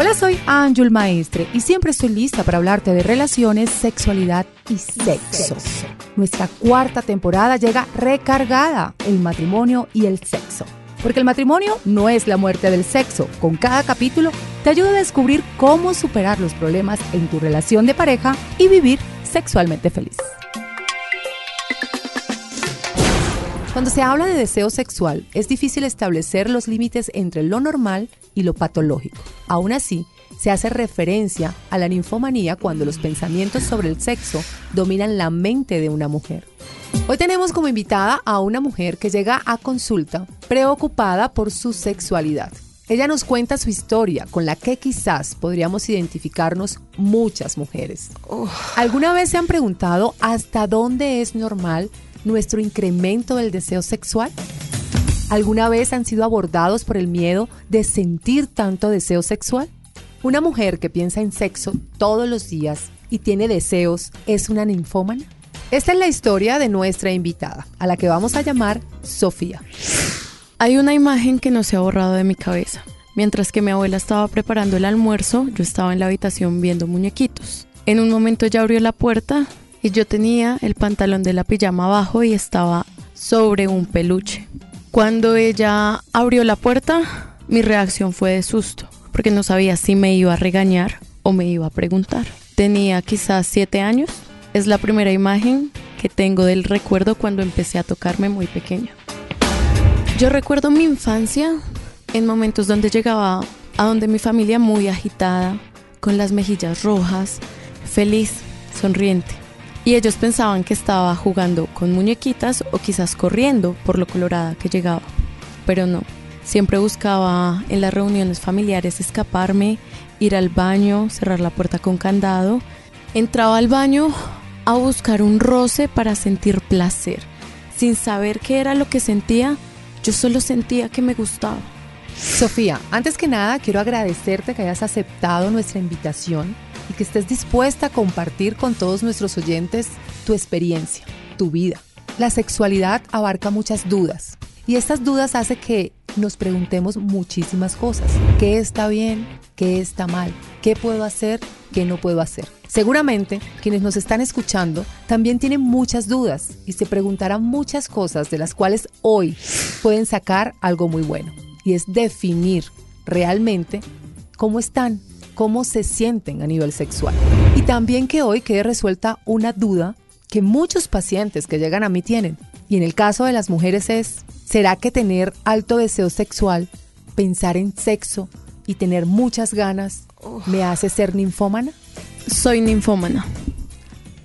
Hola, soy Ángel Maestre y siempre estoy lista para hablarte de relaciones, sexualidad y sexo. Nuestra cuarta temporada llega recargada, el matrimonio y el sexo. Porque el matrimonio no es la muerte del sexo. Con cada capítulo te ayuda a descubrir cómo superar los problemas en tu relación de pareja y vivir sexualmente feliz. Cuando se habla de deseo sexual, es difícil establecer los límites entre lo normal y lo patológico. Aún así, se hace referencia a la ninfomanía cuando los pensamientos sobre el sexo dominan la mente de una mujer. Hoy tenemos como invitada a una mujer que llega a consulta preocupada por su sexualidad. Ella nos cuenta su historia con la que quizás podríamos identificarnos muchas mujeres. ¿Alguna vez se han preguntado hasta dónde es normal nuestro incremento del deseo sexual? ¿Alguna vez han sido abordados por el miedo de sentir tanto deseo sexual? Una mujer que piensa en sexo todos los días y tiene deseos es una ninfómana. Esta es la historia de nuestra invitada, a la que vamos a llamar Sofía. Hay una imagen que no se ha borrado de mi cabeza. Mientras que mi abuela estaba preparando el almuerzo, yo estaba en la habitación viendo muñequitos. En un momento ella abrió la puerta y yo tenía el pantalón de la pijama abajo y estaba sobre un peluche. Cuando ella abrió la puerta, mi reacción fue de susto, porque no sabía si me iba a regañar o me iba a preguntar. Tenía quizás siete años. Es la primera imagen que tengo del recuerdo cuando empecé a tocarme muy pequeña. Yo recuerdo mi infancia en momentos donde llegaba a donde mi familia muy agitada, con las mejillas rojas, feliz, sonriente y ellos pensaban que estaba jugando con muñequitas o quizás corriendo por lo colorada que llegaba. Pero no, siempre buscaba en las reuniones familiares escaparme, ir al baño, cerrar la puerta con candado. Entraba al baño a buscar un roce para sentir placer. Sin saber qué era lo que sentía, yo solo sentía que me gustaba. Sofía, antes que nada quiero agradecerte que hayas aceptado nuestra invitación y que estés dispuesta a compartir con todos nuestros oyentes tu experiencia, tu vida. La sexualidad abarca muchas dudas y estas dudas hace que nos preguntemos muchísimas cosas. ¿Qué está bien? ¿Qué está mal? ¿Qué puedo hacer? ¿Qué no puedo hacer? Seguramente quienes nos están escuchando también tienen muchas dudas y se preguntarán muchas cosas de las cuales hoy pueden sacar algo muy bueno y es definir realmente cómo están, cómo se sienten a nivel sexual. Y también que hoy quede resuelta una duda que muchos pacientes que llegan a mí tienen. Y en el caso de las mujeres es, ¿será que tener alto deseo sexual, pensar en sexo y tener muchas ganas me hace ser ninfómana? Soy ninfómana.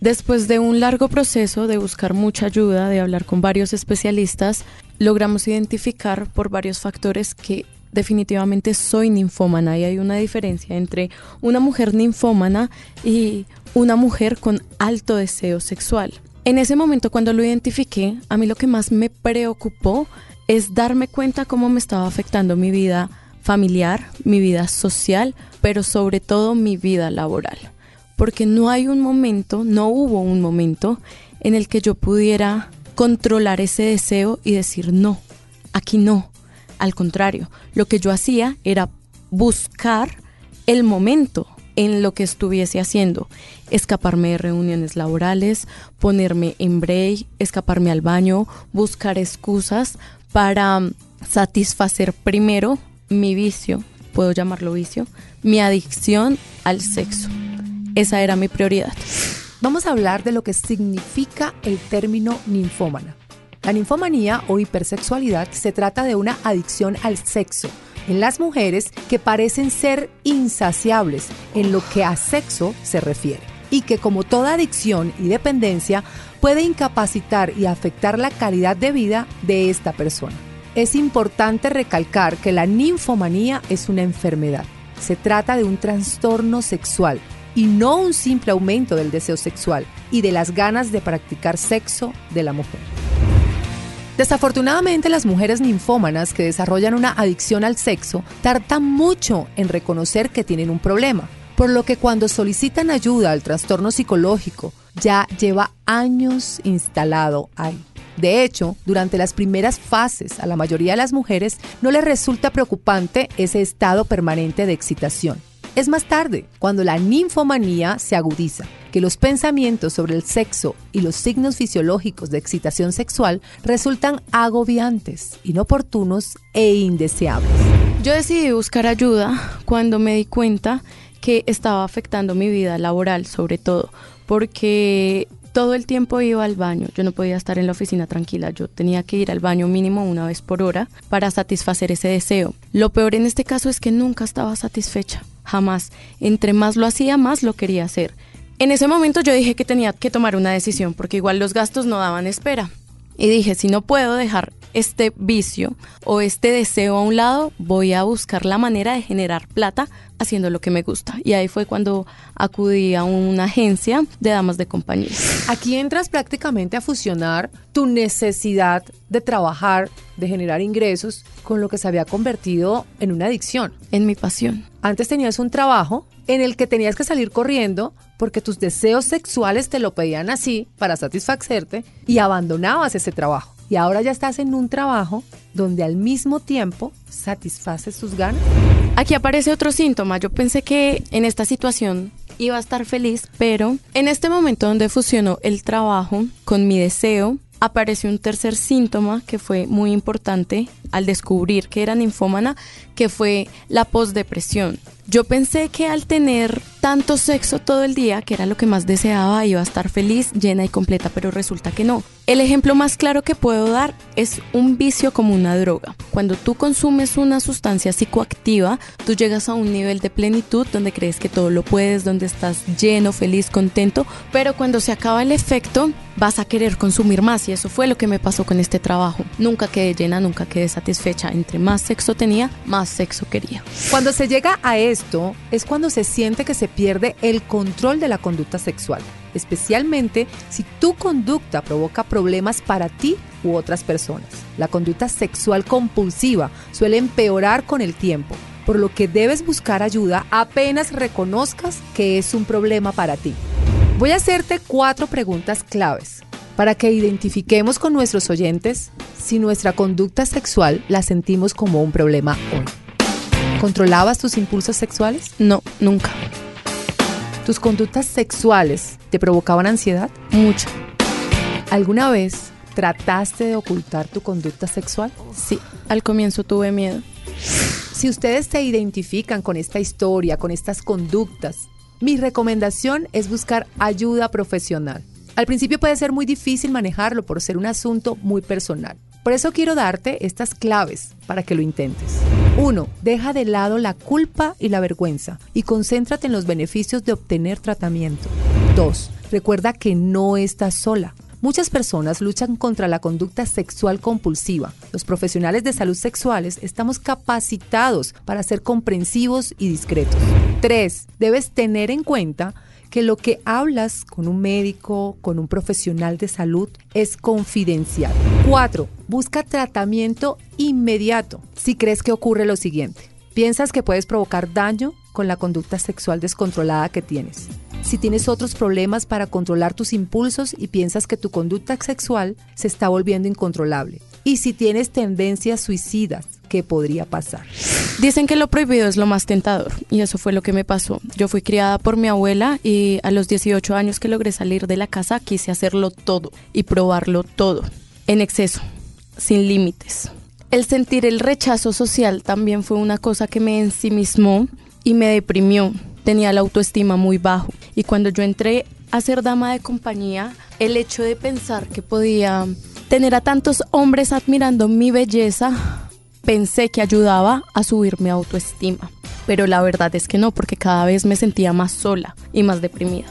Después de un largo proceso de buscar mucha ayuda, de hablar con varios especialistas, logramos identificar por varios factores que definitivamente soy ninfómana y hay una diferencia entre una mujer ninfómana y una mujer con alto deseo sexual. En ese momento cuando lo identifiqué, a mí lo que más me preocupó es darme cuenta cómo me estaba afectando mi vida familiar, mi vida social, pero sobre todo mi vida laboral. Porque no hay un momento, no hubo un momento en el que yo pudiera controlar ese deseo y decir no, aquí no, al contrario, lo que yo hacía era buscar el momento en lo que estuviese haciendo, escaparme de reuniones laborales, ponerme en break, escaparme al baño, buscar excusas para um, satisfacer primero mi vicio, puedo llamarlo vicio, mi adicción al sexo. Esa era mi prioridad. Vamos a hablar de lo que significa el término ninfómana. La ninfomanía o hipersexualidad se trata de una adicción al sexo en las mujeres que parecen ser insaciables en lo que a sexo se refiere y que como toda adicción y dependencia puede incapacitar y afectar la calidad de vida de esta persona. Es importante recalcar que la ninfomanía es una enfermedad. Se trata de un trastorno sexual y no un simple aumento del deseo sexual y de las ganas de practicar sexo de la mujer. Desafortunadamente, las mujeres ninfómanas que desarrollan una adicción al sexo tardan mucho en reconocer que tienen un problema, por lo que cuando solicitan ayuda al trastorno psicológico, ya lleva años instalado ahí. De hecho, durante las primeras fases a la mayoría de las mujeres no les resulta preocupante ese estado permanente de excitación. Es más tarde, cuando la ninfomanía se agudiza, que los pensamientos sobre el sexo y los signos fisiológicos de excitación sexual resultan agobiantes, inoportunos e indeseables. Yo decidí buscar ayuda cuando me di cuenta que estaba afectando mi vida laboral, sobre todo, porque todo el tiempo iba al baño. Yo no podía estar en la oficina tranquila. Yo tenía que ir al baño mínimo una vez por hora para satisfacer ese deseo. Lo peor en este caso es que nunca estaba satisfecha. Jamás. Entre más lo hacía, más lo quería hacer. En ese momento yo dije que tenía que tomar una decisión porque igual los gastos no daban espera. Y dije, si no puedo dejar este vicio o este deseo a un lado, voy a buscar la manera de generar plata haciendo lo que me gusta. Y ahí fue cuando acudí a una agencia de damas de compañía. Aquí entras prácticamente a fusionar tu necesidad de trabajar, de generar ingresos, con lo que se había convertido en una adicción. En mi pasión. Antes tenías un trabajo en el que tenías que salir corriendo porque tus deseos sexuales te lo pedían así para satisfacerte y abandonabas ese trabajo. Y ahora ya estás en un trabajo donde al mismo tiempo satisfaces tus ganas. Aquí aparece otro síntoma. Yo pensé que en esta situación iba a estar feliz, pero en este momento donde fusionó el trabajo con mi deseo, apareció un tercer síntoma que fue muy importante al descubrir que era ninfómana, que fue la postdepresión. Yo pensé que al tener tanto sexo todo el día, que era lo que más deseaba, iba a estar feliz, llena y completa, pero resulta que no. El ejemplo más claro que puedo dar es un vicio como una droga. Cuando tú consumes una sustancia psicoactiva, tú llegas a un nivel de plenitud donde crees que todo lo puedes, donde estás lleno, feliz, contento, pero cuando se acaba el efecto, vas a querer consumir más y eso fue lo que me pasó con este trabajo. Nunca quedé llena, nunca quedé satisfecha. Entre más sexo tenía, más sexo quería. Cuando se llega a esto, es cuando se siente que se pierde el control de la conducta sexual, especialmente si tu conducta provoca problemas para ti u otras personas. La conducta sexual compulsiva suele empeorar con el tiempo, por lo que debes buscar ayuda apenas reconozcas que es un problema para ti. Voy a hacerte cuatro preguntas claves para que identifiquemos con nuestros oyentes si nuestra conducta sexual la sentimos como un problema hoy. ¿Controlabas tus impulsos sexuales? No, nunca. ¿Tus conductas sexuales te provocaban ansiedad? Mucho. ¿Alguna vez trataste de ocultar tu conducta sexual? Sí, al comienzo tuve miedo. Si ustedes se identifican con esta historia, con estas conductas, mi recomendación es buscar ayuda profesional. Al principio puede ser muy difícil manejarlo por ser un asunto muy personal. Por eso quiero darte estas claves para que lo intentes. 1. Deja de lado la culpa y la vergüenza y concéntrate en los beneficios de obtener tratamiento. 2. Recuerda que no estás sola. Muchas personas luchan contra la conducta sexual compulsiva. Los profesionales de salud sexuales estamos capacitados para ser comprensivos y discretos. 3. Debes tener en cuenta que lo que hablas con un médico, con un profesional de salud, es confidencial. 4. Busca tratamiento inmediato si crees que ocurre lo siguiente. Piensas que puedes provocar daño con la conducta sexual descontrolada que tienes. Si tienes otros problemas para controlar tus impulsos y piensas que tu conducta sexual se está volviendo incontrolable. Y si tienes tendencias suicidas, ¿qué podría pasar? Dicen que lo prohibido es lo más tentador y eso fue lo que me pasó. Yo fui criada por mi abuela y a los 18 años que logré salir de la casa quise hacerlo todo y probarlo todo, en exceso, sin límites. El sentir el rechazo social también fue una cosa que me ensimismó y me deprimió. Tenía la autoestima muy bajo y cuando yo entré a ser dama de compañía, el hecho de pensar que podía tener a tantos hombres admirando mi belleza pensé que ayudaba a subir mi autoestima, pero la verdad es que no, porque cada vez me sentía más sola y más deprimida.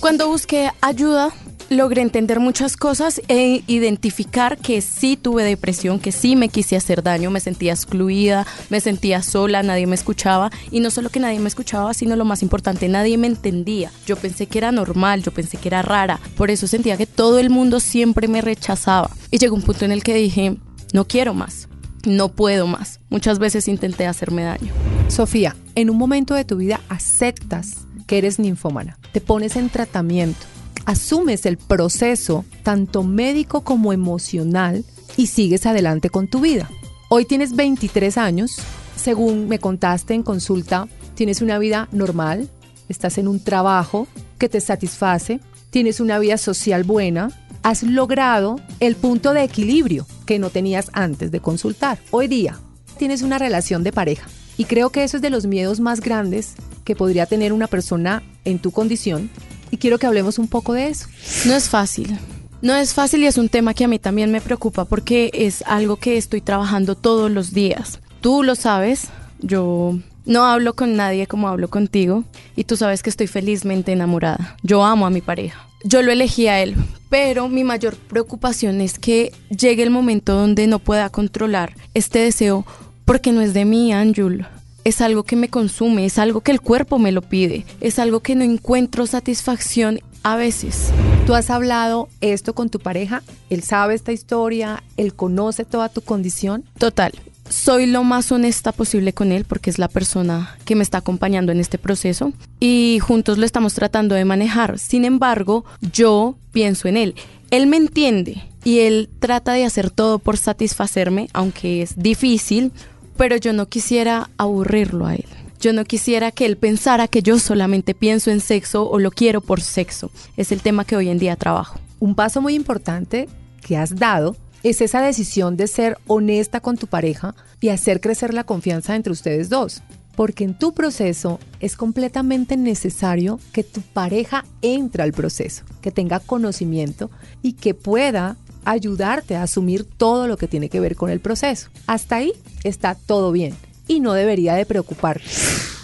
Cuando busqué ayuda, logré entender muchas cosas e identificar que sí tuve depresión, que sí me quise hacer daño, me sentía excluida, me sentía sola, nadie me escuchaba y no solo que nadie me escuchaba, sino lo más importante, nadie me entendía. Yo pensé que era normal, yo pensé que era rara, por eso sentía que todo el mundo siempre me rechazaba. Y llegó un punto en el que dije, no quiero más no puedo más. Muchas veces intenté hacerme daño. Sofía, en un momento de tu vida aceptas que eres ninfómana, te pones en tratamiento, asumes el proceso tanto médico como emocional y sigues adelante con tu vida. Hoy tienes 23 años, según me contaste en consulta, tienes una vida normal, estás en un trabajo que te satisface, tienes una vida social buena, has logrado el punto de equilibrio que no tenías antes de consultar. Hoy día tienes una relación de pareja y creo que eso es de los miedos más grandes que podría tener una persona en tu condición y quiero que hablemos un poco de eso. No es fácil. No es fácil y es un tema que a mí también me preocupa porque es algo que estoy trabajando todos los días. Tú lo sabes, yo no hablo con nadie como hablo contigo y tú sabes que estoy felizmente enamorada. Yo amo a mi pareja. Yo lo elegí a él, pero mi mayor preocupación es que llegue el momento donde no pueda controlar este deseo porque no es de mí, Anjul. Es algo que me consume, es algo que el cuerpo me lo pide, es algo que no encuentro satisfacción a veces. ¿Tú has hablado esto con tu pareja? ¿Él sabe esta historia? ¿Él conoce toda tu condición? Total. Soy lo más honesta posible con él porque es la persona que me está acompañando en este proceso y juntos lo estamos tratando de manejar. Sin embargo, yo pienso en él. Él me entiende y él trata de hacer todo por satisfacerme, aunque es difícil, pero yo no quisiera aburrirlo a él. Yo no quisiera que él pensara que yo solamente pienso en sexo o lo quiero por sexo. Es el tema que hoy en día trabajo. Un paso muy importante que has dado es esa decisión de ser honesta con tu pareja y hacer crecer la confianza entre ustedes dos. Porque en tu proceso es completamente necesario que tu pareja entre al proceso, que tenga conocimiento y que pueda ayudarte a asumir todo lo que tiene que ver con el proceso. Hasta ahí está todo bien y no debería de preocupar.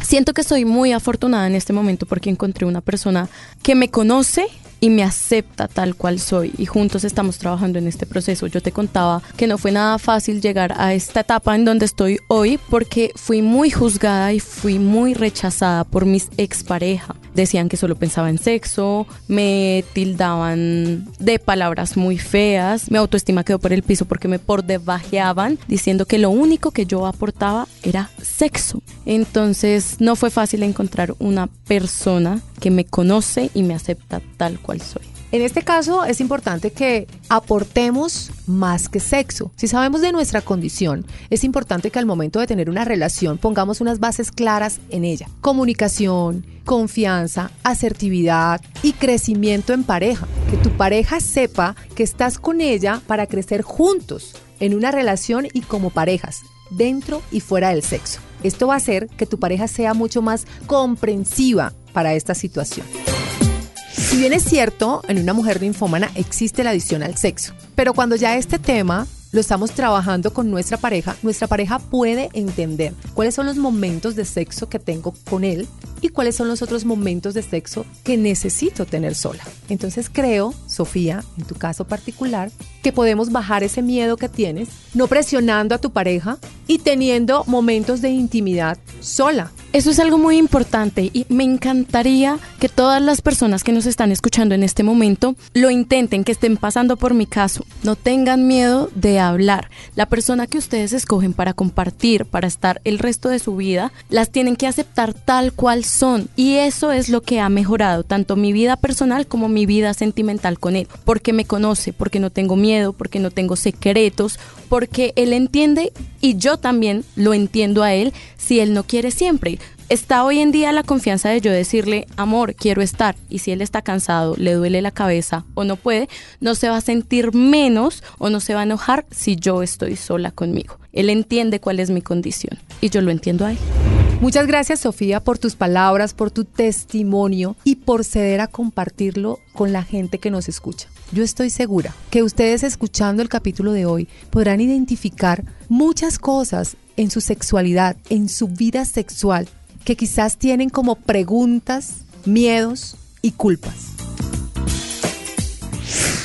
Siento que soy muy afortunada en este momento porque encontré una persona que me conoce y me acepta tal cual soy y juntos estamos trabajando en este proceso. Yo te contaba que no fue nada fácil llegar a esta etapa en donde estoy hoy porque fui muy juzgada y fui muy rechazada por mis expareja. Decían que solo pensaba en sexo, me tildaban de palabras muy feas, mi autoestima quedó por el piso porque me por debajeaban diciendo que lo único que yo aportaba era sexo. Entonces no fue fácil encontrar una persona que me conoce y me acepta tal cual soy. En este caso es importante que aportemos más que sexo. Si sabemos de nuestra condición, es importante que al momento de tener una relación pongamos unas bases claras en ella. Comunicación, confianza, asertividad y crecimiento en pareja. Que tu pareja sepa que estás con ella para crecer juntos en una relación y como parejas, dentro y fuera del sexo. Esto va a hacer que tu pareja sea mucho más comprensiva para esta situación. Si bien es cierto, en una mujer ninfómana existe la adicción al sexo, pero cuando ya este tema lo estamos trabajando con nuestra pareja, nuestra pareja puede entender cuáles son los momentos de sexo que tengo con él y cuáles son los otros momentos de sexo que necesito tener sola. Entonces creo, Sofía, en tu caso particular, que podemos bajar ese miedo que tienes, no presionando a tu pareja y teniendo momentos de intimidad sola. Eso es algo muy importante y me encantaría que todas las personas que nos están escuchando en este momento lo intenten, que estén pasando por mi caso. No tengan miedo de hablar. La persona que ustedes escogen para compartir, para estar el resto de su vida, las tienen que aceptar tal cual son. Y eso es lo que ha mejorado tanto mi vida personal como mi vida sentimental con él. Porque me conoce, porque no tengo miedo, porque no tengo secretos, porque él entiende y yo también lo entiendo a él si él no quiere siempre está hoy en día la confianza de yo decirle, amor, quiero estar. Y si él está cansado, le duele la cabeza o no puede, no se va a sentir menos o no se va a enojar si yo estoy sola conmigo. Él entiende cuál es mi condición y yo lo entiendo a él. Muchas gracias Sofía por tus palabras, por tu testimonio y por ceder a compartirlo con la gente que nos escucha. Yo estoy segura que ustedes escuchando el capítulo de hoy podrán identificar muchas cosas en su sexualidad, en su vida sexual, que quizás tienen como preguntas, miedos y culpas.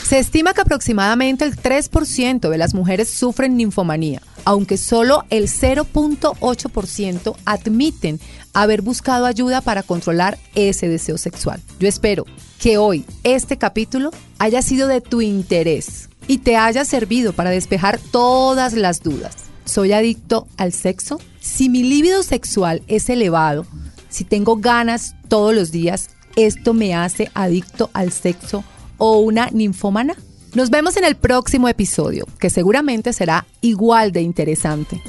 Se estima que aproximadamente el 3% de las mujeres sufren ninfomanía, aunque solo el 0.8% admiten haber buscado ayuda para controlar ese deseo sexual. Yo espero que hoy este capítulo haya sido de tu interés y te haya servido para despejar todas las dudas. ¿Soy adicto al sexo? Si mi libido sexual es elevado, si tengo ganas todos los días, ¿esto me hace adicto al sexo o una ninfómana? Nos vemos en el próximo episodio, que seguramente será igual de interesante.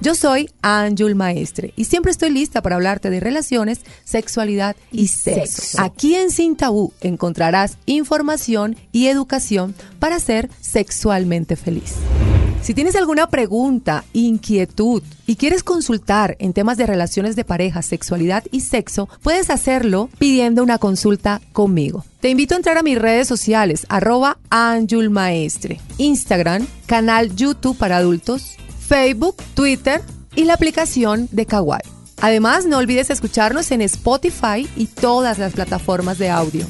Yo soy Anjul Maestre y siempre estoy lista para hablarte de relaciones, sexualidad y, sexo. Aquí en Sin Tabú encontrarás información y educación para ser sexualmente feliz. Si tienes alguna pregunta, inquietud y quieres consultar en temas de relaciones de pareja, sexualidad y sexo, puedes hacerlo pidiendo una consulta conmigo. Te invito a entrar a mis redes sociales, arroba Maestre, Instagram, canal YouTube para adultos, Facebook, Twitter y la aplicación de Kawaii. Además, no olvides escucharnos en Spotify y todas las plataformas de audio.